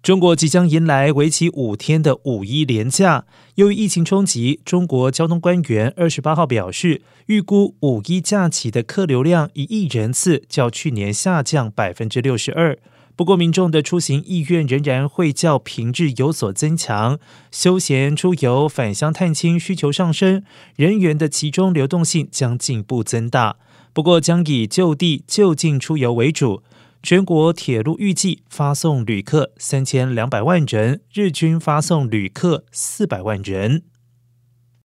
中国即将迎来为期五天的五一连假。由于疫情冲击，中国交通官员二十八号表示，预估五一假期的客流量一亿人次，较去年下降百分之六十二。不过，民众的出行意愿仍然会较平日有所增强，休闲出游、返乡探亲需求上升，人员的集中流动性将进一步增大。不过，将以就地就近出游为主。全国铁路预计发送旅客三千两百万人，日均发送旅客四百万人。